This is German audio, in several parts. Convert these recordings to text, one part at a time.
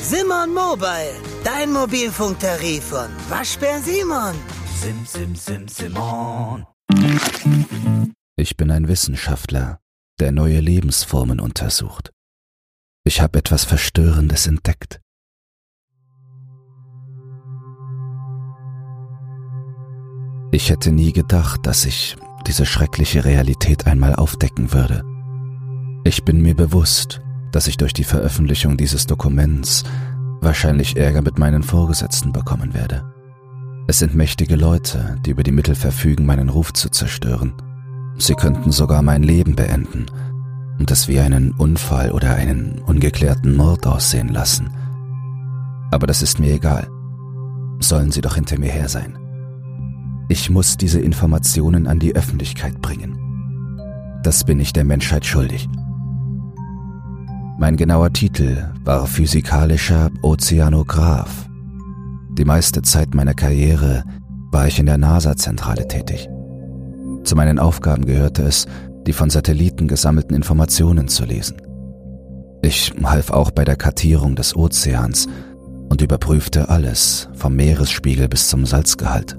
Simon Mobile, dein Mobilfunktarif von Waschbär Simon. Sim, sim, sim, Simon. Ich bin ein Wissenschaftler, der neue Lebensformen untersucht. Ich habe etwas Verstörendes entdeckt. Ich hätte nie gedacht, dass ich diese schreckliche Realität einmal aufdecken würde. Ich bin mir bewusst, dass ich durch die Veröffentlichung dieses Dokuments wahrscheinlich Ärger mit meinen Vorgesetzten bekommen werde. Es sind mächtige Leute, die über die Mittel verfügen, meinen Ruf zu zerstören. Sie könnten sogar mein Leben beenden und es wie einen Unfall oder einen ungeklärten Mord aussehen lassen. Aber das ist mir egal. Sollen sie doch hinter mir her sein. Ich muss diese Informationen an die Öffentlichkeit bringen. Das bin ich der Menschheit schuldig. Mein genauer Titel war physikalischer Ozeanograph. Die meiste Zeit meiner Karriere war ich in der NASA-Zentrale tätig. Zu meinen Aufgaben gehörte es, die von Satelliten gesammelten Informationen zu lesen. Ich half auch bei der Kartierung des Ozeans und überprüfte alles, vom Meeresspiegel bis zum Salzgehalt.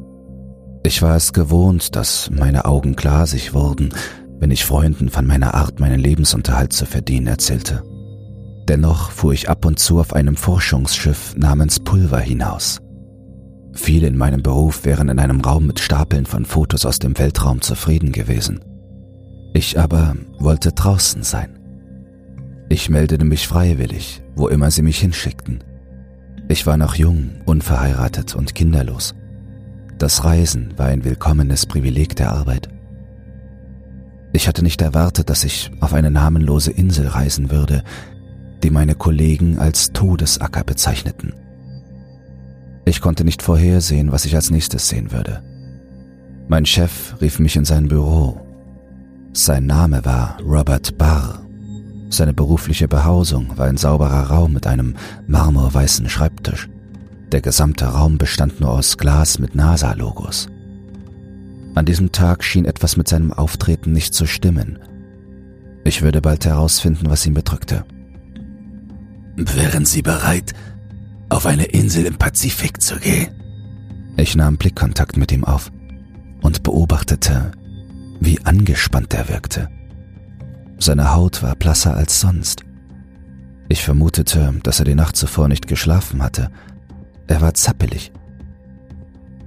Ich war es gewohnt, dass meine Augen glasig wurden, wenn ich Freunden von meiner Art, meinen Lebensunterhalt zu verdienen, erzählte. Dennoch fuhr ich ab und zu auf einem Forschungsschiff namens Pulver hinaus. Viele in meinem Beruf wären in einem Raum mit Stapeln von Fotos aus dem Weltraum zufrieden gewesen. Ich aber wollte draußen sein. Ich meldete mich freiwillig, wo immer sie mich hinschickten. Ich war noch jung, unverheiratet und kinderlos. Das Reisen war ein willkommenes Privileg der Arbeit. Ich hatte nicht erwartet, dass ich auf eine namenlose Insel reisen würde, die meine Kollegen als Todesacker bezeichneten. Ich konnte nicht vorhersehen, was ich als nächstes sehen würde. Mein Chef rief mich in sein Büro. Sein Name war Robert Barr. Seine berufliche Behausung war ein sauberer Raum mit einem marmorweißen Schreibtisch. Der gesamte Raum bestand nur aus Glas mit NASA-Logos. An diesem Tag schien etwas mit seinem Auftreten nicht zu stimmen. Ich würde bald herausfinden, was ihn bedrückte. Wären Sie bereit, auf eine Insel im Pazifik zu gehen? Ich nahm Blickkontakt mit ihm auf und beobachtete, wie angespannt er wirkte. Seine Haut war blasser als sonst. Ich vermutete, dass er die Nacht zuvor nicht geschlafen hatte. Er war zappelig.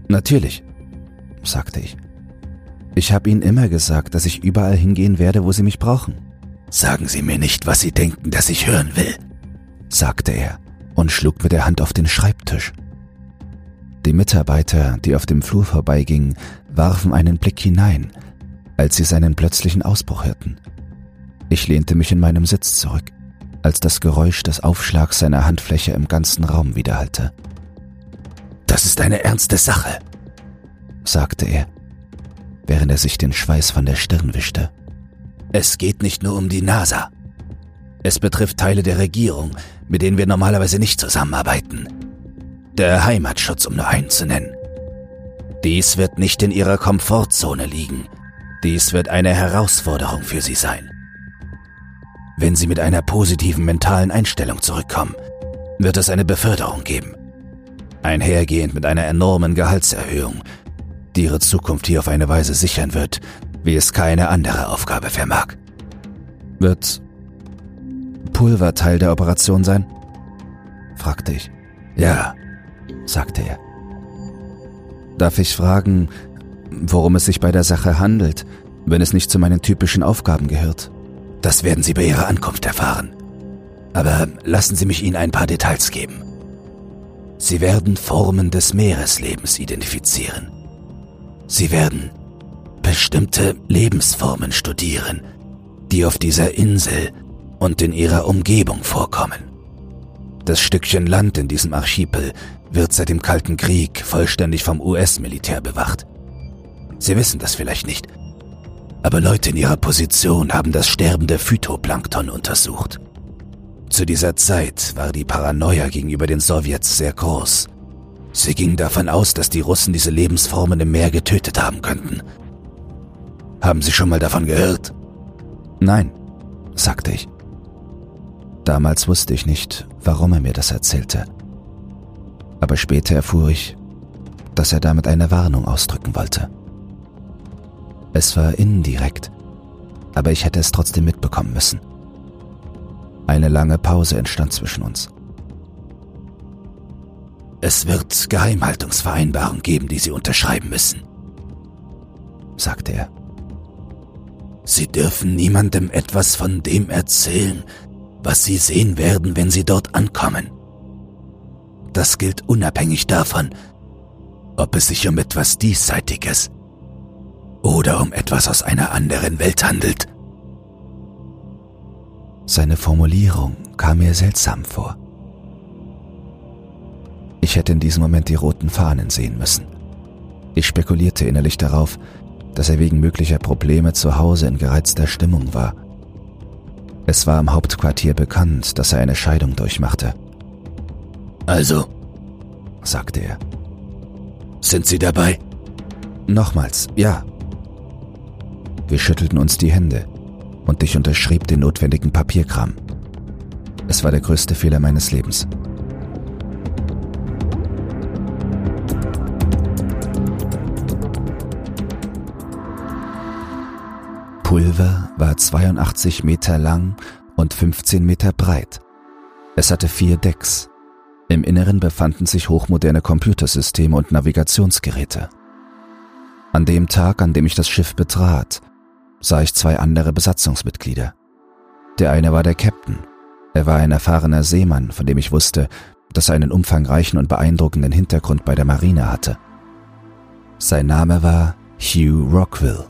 Natürlich, sagte ich. Ich habe Ihnen immer gesagt, dass ich überall hingehen werde, wo Sie mich brauchen. Sagen Sie mir nicht, was Sie denken, dass ich hören will sagte er und schlug mit der Hand auf den Schreibtisch. Die Mitarbeiter, die auf dem Flur vorbeigingen, warfen einen Blick hinein, als sie seinen plötzlichen Ausbruch hörten. Ich lehnte mich in meinem Sitz zurück, als das Geräusch des Aufschlags seiner Handfläche im ganzen Raum widerhallte. Das ist eine ernste Sache, sagte er, während er sich den Schweiß von der Stirn wischte. Es geht nicht nur um die NASA. Es betrifft Teile der Regierung, mit denen wir normalerweise nicht zusammenarbeiten. Der Heimatschutz, um nur einen zu nennen. Dies wird nicht in ihrer Komfortzone liegen. Dies wird eine Herausforderung für sie sein. Wenn sie mit einer positiven mentalen Einstellung zurückkommen, wird es eine Beförderung geben. Einhergehend mit einer enormen Gehaltserhöhung, die ihre Zukunft hier auf eine Weise sichern wird, wie es keine andere Aufgabe vermag. Wird Pulver Teil der Operation sein? fragte ich. Ja, sagte er. Darf ich fragen, worum es sich bei der Sache handelt, wenn es nicht zu meinen typischen Aufgaben gehört? Das werden Sie bei Ihrer Ankunft erfahren. Aber lassen Sie mich Ihnen ein paar Details geben. Sie werden Formen des Meereslebens identifizieren. Sie werden bestimmte Lebensformen studieren, die auf dieser Insel und in ihrer Umgebung vorkommen. Das Stückchen Land in diesem Archipel wird seit dem Kalten Krieg vollständig vom US-Militär bewacht. Sie wissen das vielleicht nicht, aber Leute in ihrer Position haben das sterbende Phytoplankton untersucht. Zu dieser Zeit war die Paranoia gegenüber den Sowjets sehr groß. Sie gingen davon aus, dass die Russen diese Lebensformen im Meer getötet haben könnten. Haben Sie schon mal davon gehört? Nein, sagte ich. Damals wusste ich nicht, warum er mir das erzählte. Aber später erfuhr ich, dass er damit eine Warnung ausdrücken wollte. Es war indirekt, aber ich hätte es trotzdem mitbekommen müssen. Eine lange Pause entstand zwischen uns. Es wird Geheimhaltungsvereinbarungen geben, die Sie unterschreiben müssen, sagte er. Sie dürfen niemandem etwas von dem erzählen, was Sie sehen werden, wenn Sie dort ankommen. Das gilt unabhängig davon, ob es sich um etwas Diesseitiges oder um etwas aus einer anderen Welt handelt. Seine Formulierung kam mir seltsam vor. Ich hätte in diesem Moment die roten Fahnen sehen müssen. Ich spekulierte innerlich darauf, dass er wegen möglicher Probleme zu Hause in gereizter Stimmung war. Es war im Hauptquartier bekannt, dass er eine Scheidung durchmachte. Also, sagte er, sind Sie dabei? Nochmals, ja. Wir schüttelten uns die Hände und ich unterschrieb den notwendigen Papierkram. Es war der größte Fehler meines Lebens. Pulver war 82 Meter lang und 15 Meter breit. Es hatte vier Decks. Im Inneren befanden sich hochmoderne Computersysteme und Navigationsgeräte. An dem Tag, an dem ich das Schiff betrat, sah ich zwei andere Besatzungsmitglieder. Der eine war der Captain. Er war ein erfahrener Seemann, von dem ich wusste, dass er einen umfangreichen und beeindruckenden Hintergrund bei der Marine hatte. Sein Name war Hugh Rockville.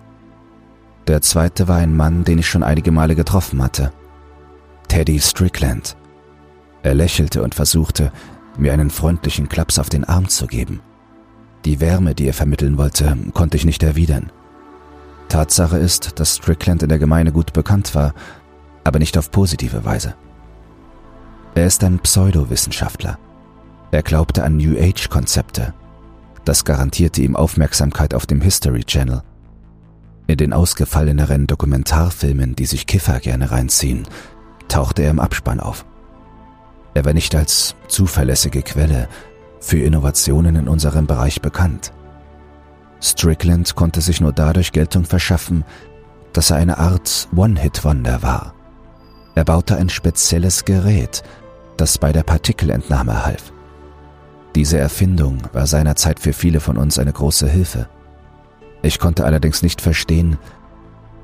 Der zweite war ein Mann, den ich schon einige Male getroffen hatte. Teddy Strickland. Er lächelte und versuchte, mir einen freundlichen Klaps auf den Arm zu geben. Die Wärme, die er vermitteln wollte, konnte ich nicht erwidern. Tatsache ist, dass Strickland in der Gemeinde gut bekannt war, aber nicht auf positive Weise. Er ist ein Pseudowissenschaftler. Er glaubte an New Age-Konzepte. Das garantierte ihm Aufmerksamkeit auf dem History Channel. In den ausgefalleneren Dokumentarfilmen, die sich Kiffer gerne reinziehen, tauchte er im Abspann auf. Er war nicht als zuverlässige Quelle für Innovationen in unserem Bereich bekannt. Strickland konnte sich nur dadurch Geltung verschaffen, dass er eine Art One-Hit-Wonder war. Er baute ein spezielles Gerät, das bei der Partikelentnahme half. Diese Erfindung war seinerzeit für viele von uns eine große Hilfe. Ich konnte allerdings nicht verstehen,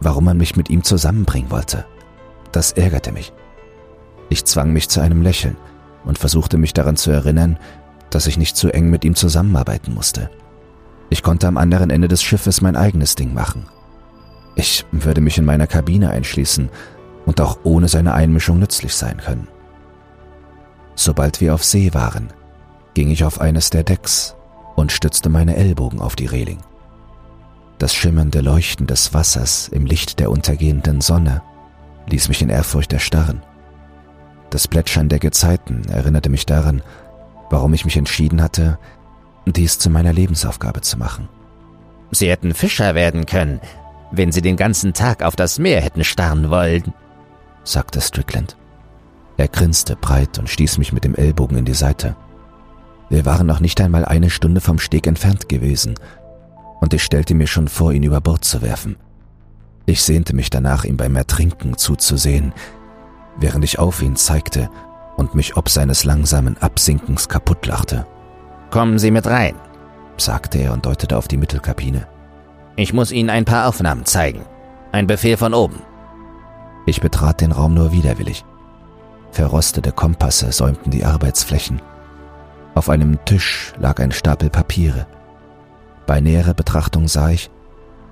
warum man mich mit ihm zusammenbringen wollte. Das ärgerte mich. Ich zwang mich zu einem Lächeln und versuchte mich daran zu erinnern, dass ich nicht zu eng mit ihm zusammenarbeiten musste. Ich konnte am anderen Ende des Schiffes mein eigenes Ding machen. Ich würde mich in meiner Kabine einschließen und auch ohne seine Einmischung nützlich sein können. Sobald wir auf See waren, ging ich auf eines der Decks und stützte meine Ellbogen auf die Reling. Das schimmernde Leuchten des Wassers im Licht der untergehenden Sonne ließ mich in Ehrfurcht erstarren. Das Plätschern der Gezeiten erinnerte mich daran, warum ich mich entschieden hatte, dies zu meiner Lebensaufgabe zu machen. Sie hätten Fischer werden können, wenn Sie den ganzen Tag auf das Meer hätten starren wollen, sagte Strickland. Er grinste breit und stieß mich mit dem Ellbogen in die Seite. Wir waren noch nicht einmal eine Stunde vom Steg entfernt gewesen, und ich stellte mir schon vor, ihn über Bord zu werfen. Ich sehnte mich danach, ihm beim Ertrinken zuzusehen, während ich auf ihn zeigte und mich ob seines langsamen Absinkens kaputtlachte. Kommen Sie mit rein, sagte er und deutete auf die Mittelkabine. Ich muss Ihnen ein paar Aufnahmen zeigen. Ein Befehl von oben. Ich betrat den Raum nur widerwillig. Verrostete Kompasse säumten die Arbeitsflächen. Auf einem Tisch lag ein Stapel Papiere. Bei näherer Betrachtung sah ich,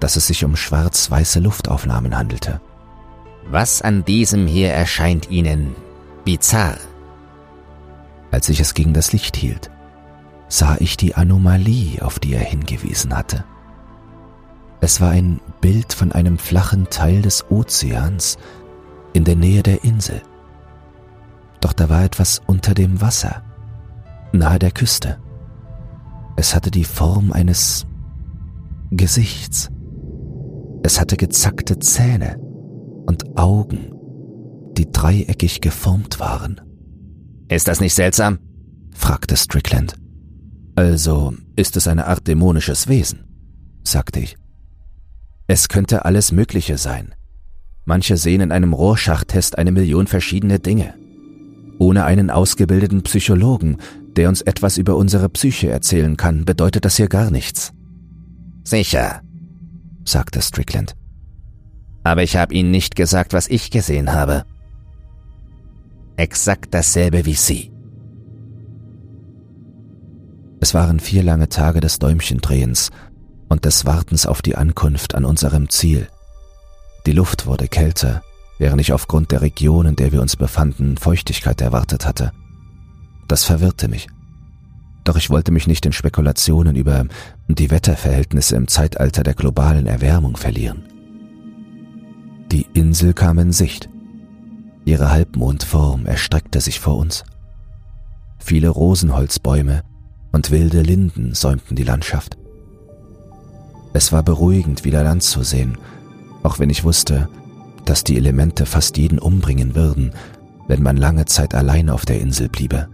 dass es sich um schwarz-weiße Luftaufnahmen handelte. Was an diesem hier erscheint Ihnen bizarr? Als ich es gegen das Licht hielt, sah ich die Anomalie, auf die er hingewiesen hatte. Es war ein Bild von einem flachen Teil des Ozeans in der Nähe der Insel. Doch da war etwas unter dem Wasser, nahe der Küste. Es hatte die Form eines Gesichts. Es hatte gezackte Zähne und Augen die dreieckig geformt waren. Ist das nicht seltsam? fragte Strickland. Also ist es eine Art dämonisches Wesen, sagte ich. Es könnte alles Mögliche sein. Manche sehen in einem Rohrschachtest eine Million verschiedene Dinge. Ohne einen ausgebildeten Psychologen, der uns etwas über unsere Psyche erzählen kann, bedeutet das hier gar nichts. Sicher, sagte Strickland. Aber ich habe Ihnen nicht gesagt, was ich gesehen habe. Exakt dasselbe wie Sie. Es waren vier lange Tage des Däumchendrehens und des Wartens auf die Ankunft an unserem Ziel. Die Luft wurde kälter, während ich aufgrund der Region, in der wir uns befanden, Feuchtigkeit erwartet hatte. Das verwirrte mich. Doch ich wollte mich nicht in Spekulationen über die Wetterverhältnisse im Zeitalter der globalen Erwärmung verlieren. Die Insel kam in Sicht. Ihre Halbmondform erstreckte sich vor uns. Viele Rosenholzbäume und wilde Linden säumten die Landschaft. Es war beruhigend, wieder Land zu sehen, auch wenn ich wusste, dass die Elemente fast jeden umbringen würden, wenn man lange Zeit allein auf der Insel bliebe.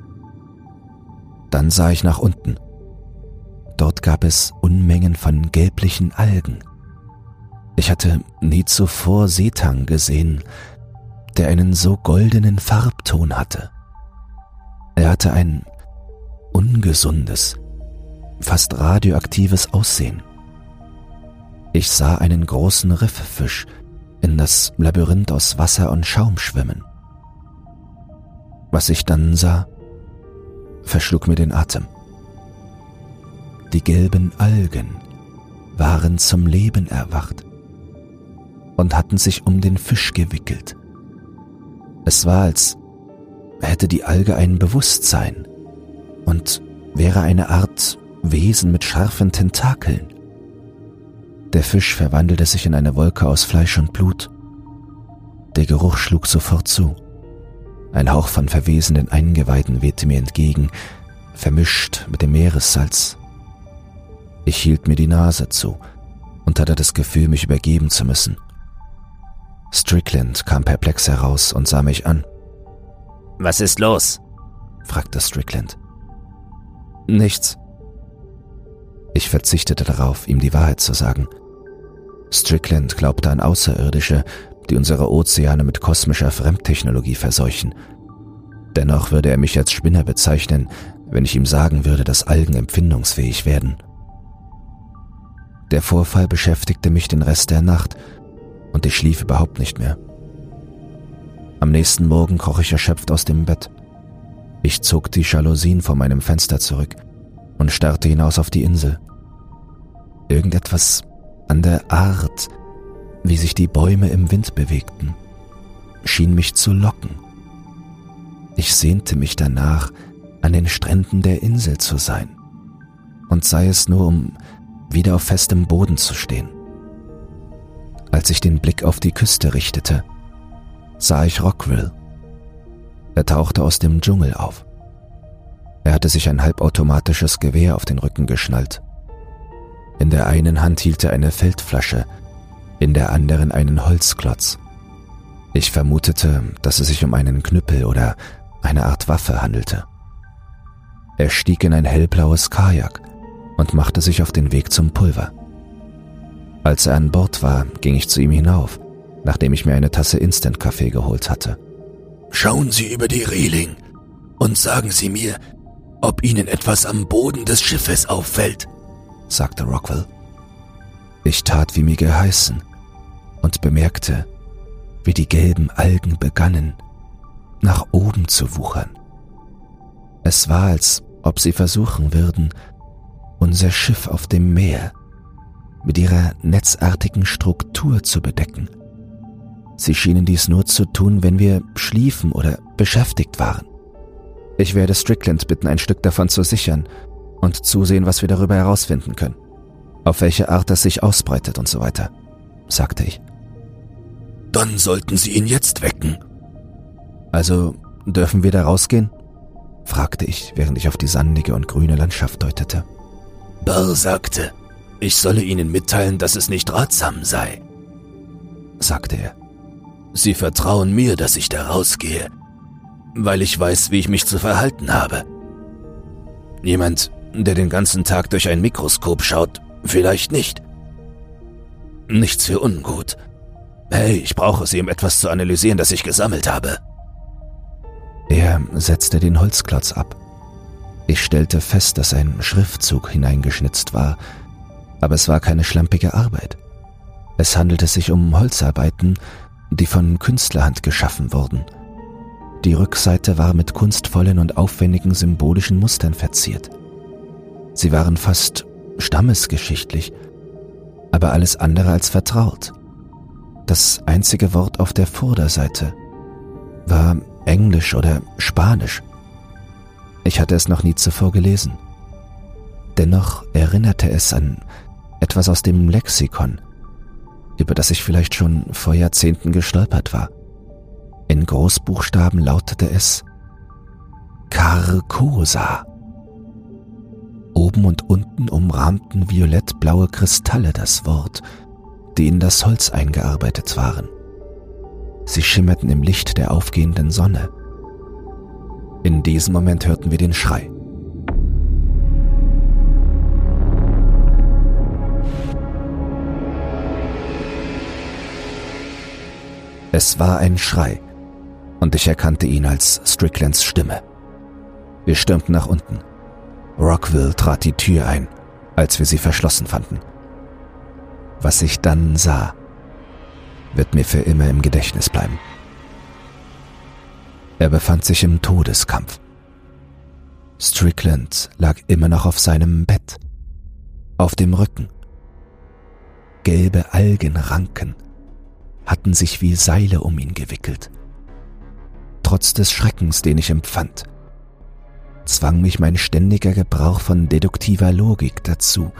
Dann sah ich nach unten. Dort gab es Unmengen von gelblichen Algen. Ich hatte nie zuvor Seetang gesehen, der einen so goldenen Farbton hatte. Er hatte ein ungesundes, fast radioaktives Aussehen. Ich sah einen großen Rifffisch in das Labyrinth aus Wasser und Schaum schwimmen. Was ich dann sah, verschlug mir den Atem. Die gelben Algen waren zum Leben erwacht und hatten sich um den Fisch gewickelt. Es war, als hätte die Alge ein Bewusstsein und wäre eine Art Wesen mit scharfen Tentakeln. Der Fisch verwandelte sich in eine Wolke aus Fleisch und Blut. Der Geruch schlug sofort zu. Ein Hauch von verwesenden Eingeweiden wehte mir entgegen, vermischt mit dem Meeressalz. Ich hielt mir die Nase zu und hatte das Gefühl, mich übergeben zu müssen. Strickland kam perplex heraus und sah mich an. Was ist los? fragte Strickland. Nichts. Ich verzichtete darauf, ihm die Wahrheit zu sagen. Strickland glaubte an Außerirdische, die unsere Ozeane mit kosmischer Fremdtechnologie verseuchen. Dennoch würde er mich als Spinner bezeichnen, wenn ich ihm sagen würde, dass Algen empfindungsfähig werden. Der Vorfall beschäftigte mich den Rest der Nacht und ich schlief überhaupt nicht mehr. Am nächsten Morgen kroch ich erschöpft aus dem Bett. Ich zog die Jalousien vor meinem Fenster zurück und starrte hinaus auf die Insel. Irgendetwas an der Art, wie sich die Bäume im Wind bewegten, schien mich zu locken. Ich sehnte mich danach, an den Stränden der Insel zu sein, und sei es nur, um wieder auf festem Boden zu stehen. Als ich den Blick auf die Küste richtete, sah ich Rockville. Er tauchte aus dem Dschungel auf. Er hatte sich ein halbautomatisches Gewehr auf den Rücken geschnallt. In der einen Hand hielt er eine Feldflasche, in der anderen einen Holzklotz. Ich vermutete, dass es sich um einen Knüppel oder eine Art Waffe handelte. Er stieg in ein hellblaues Kajak und machte sich auf den Weg zum Pulver. Als er an Bord war, ging ich zu ihm hinauf, nachdem ich mir eine Tasse Instant-Kaffee geholt hatte. Schauen Sie über die Reling und sagen Sie mir, ob Ihnen etwas am Boden des Schiffes auffällt, sagte Rockwell. Ich tat, wie mir geheißen, und bemerkte, wie die gelben Algen begannen, nach oben zu wuchern. Es war, als ob sie versuchen würden, unser Schiff auf dem Meer mit ihrer netzartigen Struktur zu bedecken. Sie schienen dies nur zu tun, wenn wir schliefen oder beschäftigt waren. Ich werde Strickland bitten, ein Stück davon zu sichern und zusehen, was wir darüber herausfinden können. Auf welche Art es sich ausbreitet und so weiter, sagte ich. Dann sollten Sie ihn jetzt wecken. Also dürfen wir da rausgehen? fragte ich, während ich auf die sandige und grüne Landschaft deutete. Barr sagte, ich solle Ihnen mitteilen, dass es nicht ratsam sei, sagte er. Sie vertrauen mir, dass ich da rausgehe, weil ich weiß, wie ich mich zu verhalten habe. Jemand, der den ganzen Tag durch ein Mikroskop schaut, vielleicht nicht. Nichts für ungut. Hey, ich brauche sie, um etwas zu analysieren, das ich gesammelt habe. Er setzte den Holzklotz ab. Ich stellte fest, dass ein Schriftzug hineingeschnitzt war, aber es war keine schlampige Arbeit. Es handelte sich um Holzarbeiten, die von Künstlerhand geschaffen wurden. Die Rückseite war mit kunstvollen und aufwendigen symbolischen Mustern verziert. Sie waren fast stammesgeschichtlich, aber alles andere als vertraut. Das einzige Wort auf der Vorderseite war Englisch oder Spanisch. Ich hatte es noch nie zuvor gelesen. Dennoch erinnerte es an etwas aus dem Lexikon, über das ich vielleicht schon vor Jahrzehnten gestolpert war. In Großbuchstaben lautete es Carcosa. Oben und unten umrahmten violettblaue Kristalle das Wort, die in das Holz eingearbeitet waren. Sie schimmerten im Licht der aufgehenden Sonne. In diesem Moment hörten wir den Schrei. Es war ein Schrei, und ich erkannte ihn als Stricklands Stimme. Wir stürmten nach unten. Rockville trat die Tür ein, als wir sie verschlossen fanden. Was ich dann sah, wird mir für immer im Gedächtnis bleiben. Er befand sich im Todeskampf. Strickland lag immer noch auf seinem Bett, auf dem Rücken. Gelbe Algenranken hatten sich wie Seile um ihn gewickelt. Trotz des Schreckens, den ich empfand, zwang mich mein ständiger Gebrauch von deduktiver Logik dazu,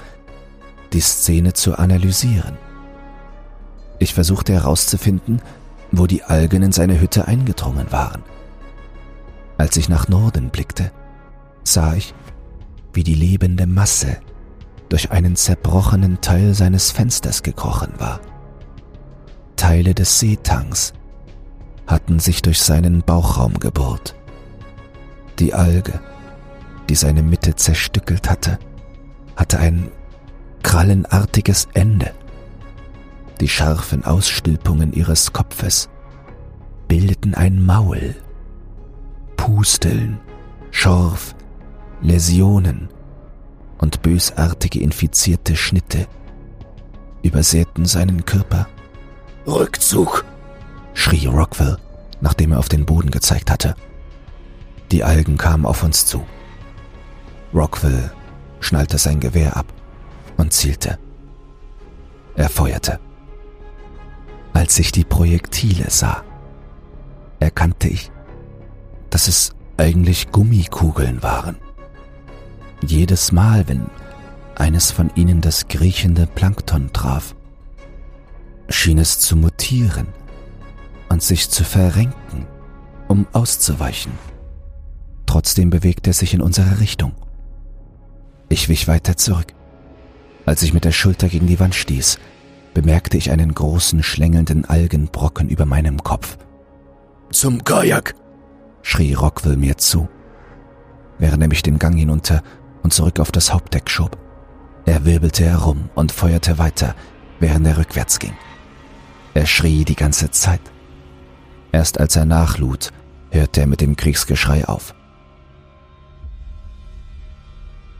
die Szene zu analysieren. Ich versuchte herauszufinden, wo die Algen in seine Hütte eingedrungen waren. Als ich nach Norden blickte, sah ich, wie die lebende Masse durch einen zerbrochenen Teil seines Fensters gekrochen war. Teile des Seetanks hatten sich durch seinen Bauchraum gebohrt. Die Alge, die seine Mitte zerstückelt hatte, hatte ein krallenartiges Ende. Die scharfen Ausstülpungen ihres Kopfes bildeten ein Maul. Pusteln, Schorf, Läsionen und bösartige infizierte Schnitte übersäten seinen Körper Rückzug! schrie Rockville, nachdem er auf den Boden gezeigt hatte. Die Algen kamen auf uns zu. Rockville schnallte sein Gewehr ab und zielte. Er feuerte. Als ich die Projektile sah, erkannte ich, dass es eigentlich Gummikugeln waren. Jedes Mal, wenn eines von ihnen das kriechende Plankton traf, schien es zu mutieren und sich zu verrenken, um auszuweichen. Trotzdem bewegte er sich in unsere Richtung. Ich wich weiter zurück. Als ich mit der Schulter gegen die Wand stieß, bemerkte ich einen großen schlängelnden Algenbrocken über meinem Kopf. Zum Kajak! schrie Rockville mir zu, während er mich den Gang hinunter und zurück auf das Hauptdeck schob. Er wirbelte herum und feuerte weiter, während er rückwärts ging. Er schrie die ganze Zeit. Erst als er nachlud, hörte er mit dem Kriegsgeschrei auf.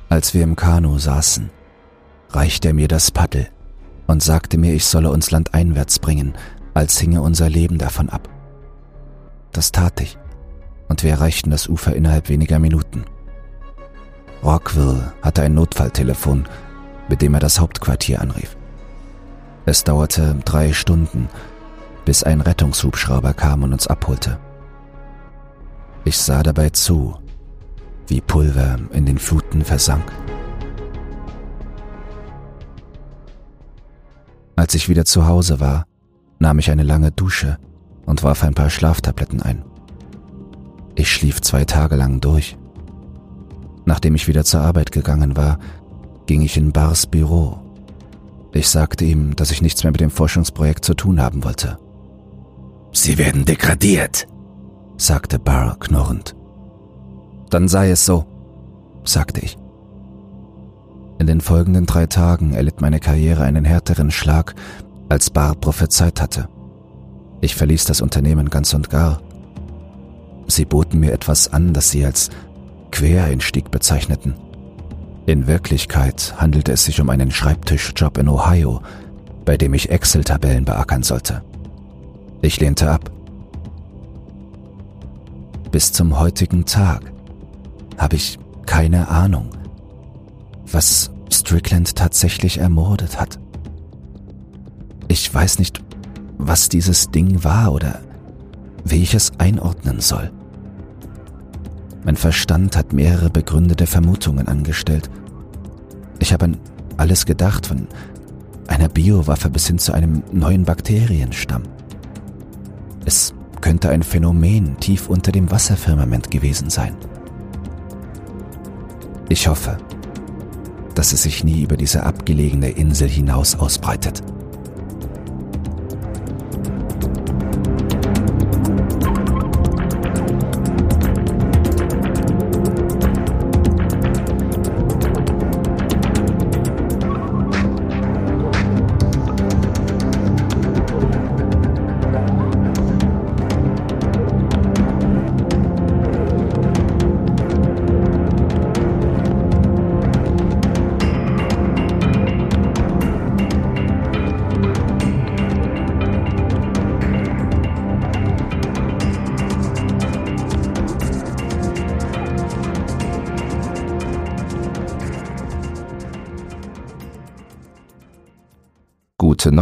Als wir im Kanu saßen, reichte er mir das Paddel und sagte mir, ich solle uns landeinwärts bringen, als hinge unser Leben davon ab. Das tat ich, und wir erreichten das Ufer innerhalb weniger Minuten. Rockville hatte ein Notfalltelefon, mit dem er das Hauptquartier anrief. Es dauerte drei Stunden, bis ein Rettungshubschrauber kam und uns abholte. Ich sah dabei zu, wie Pulver in den Fluten versank. Als ich wieder zu Hause war, nahm ich eine lange Dusche und warf ein paar Schlaftabletten ein. Ich schlief zwei Tage lang durch. Nachdem ich wieder zur Arbeit gegangen war, ging ich in Bars Büro ich sagte ihm, dass ich nichts mehr mit dem Forschungsprojekt zu tun haben wollte. Sie werden degradiert, sagte Barr knurrend. Dann sei es so, sagte ich. In den folgenden drei Tagen erlitt meine Karriere einen härteren Schlag, als Barr prophezeit hatte. Ich verließ das Unternehmen ganz und gar. Sie boten mir etwas an, das sie als Quereinstieg bezeichneten. In Wirklichkeit handelte es sich um einen Schreibtischjob in Ohio, bei dem ich Excel-Tabellen beackern sollte. Ich lehnte ab. Bis zum heutigen Tag habe ich keine Ahnung, was Strickland tatsächlich ermordet hat. Ich weiß nicht, was dieses Ding war oder wie ich es einordnen soll. Mein Verstand hat mehrere begründete Vermutungen angestellt. Ich habe an alles gedacht, von einer Biowaffe bis hin zu einem neuen Bakterienstamm. Es könnte ein Phänomen tief unter dem Wasserfirmament gewesen sein. Ich hoffe, dass es sich nie über diese abgelegene Insel hinaus ausbreitet.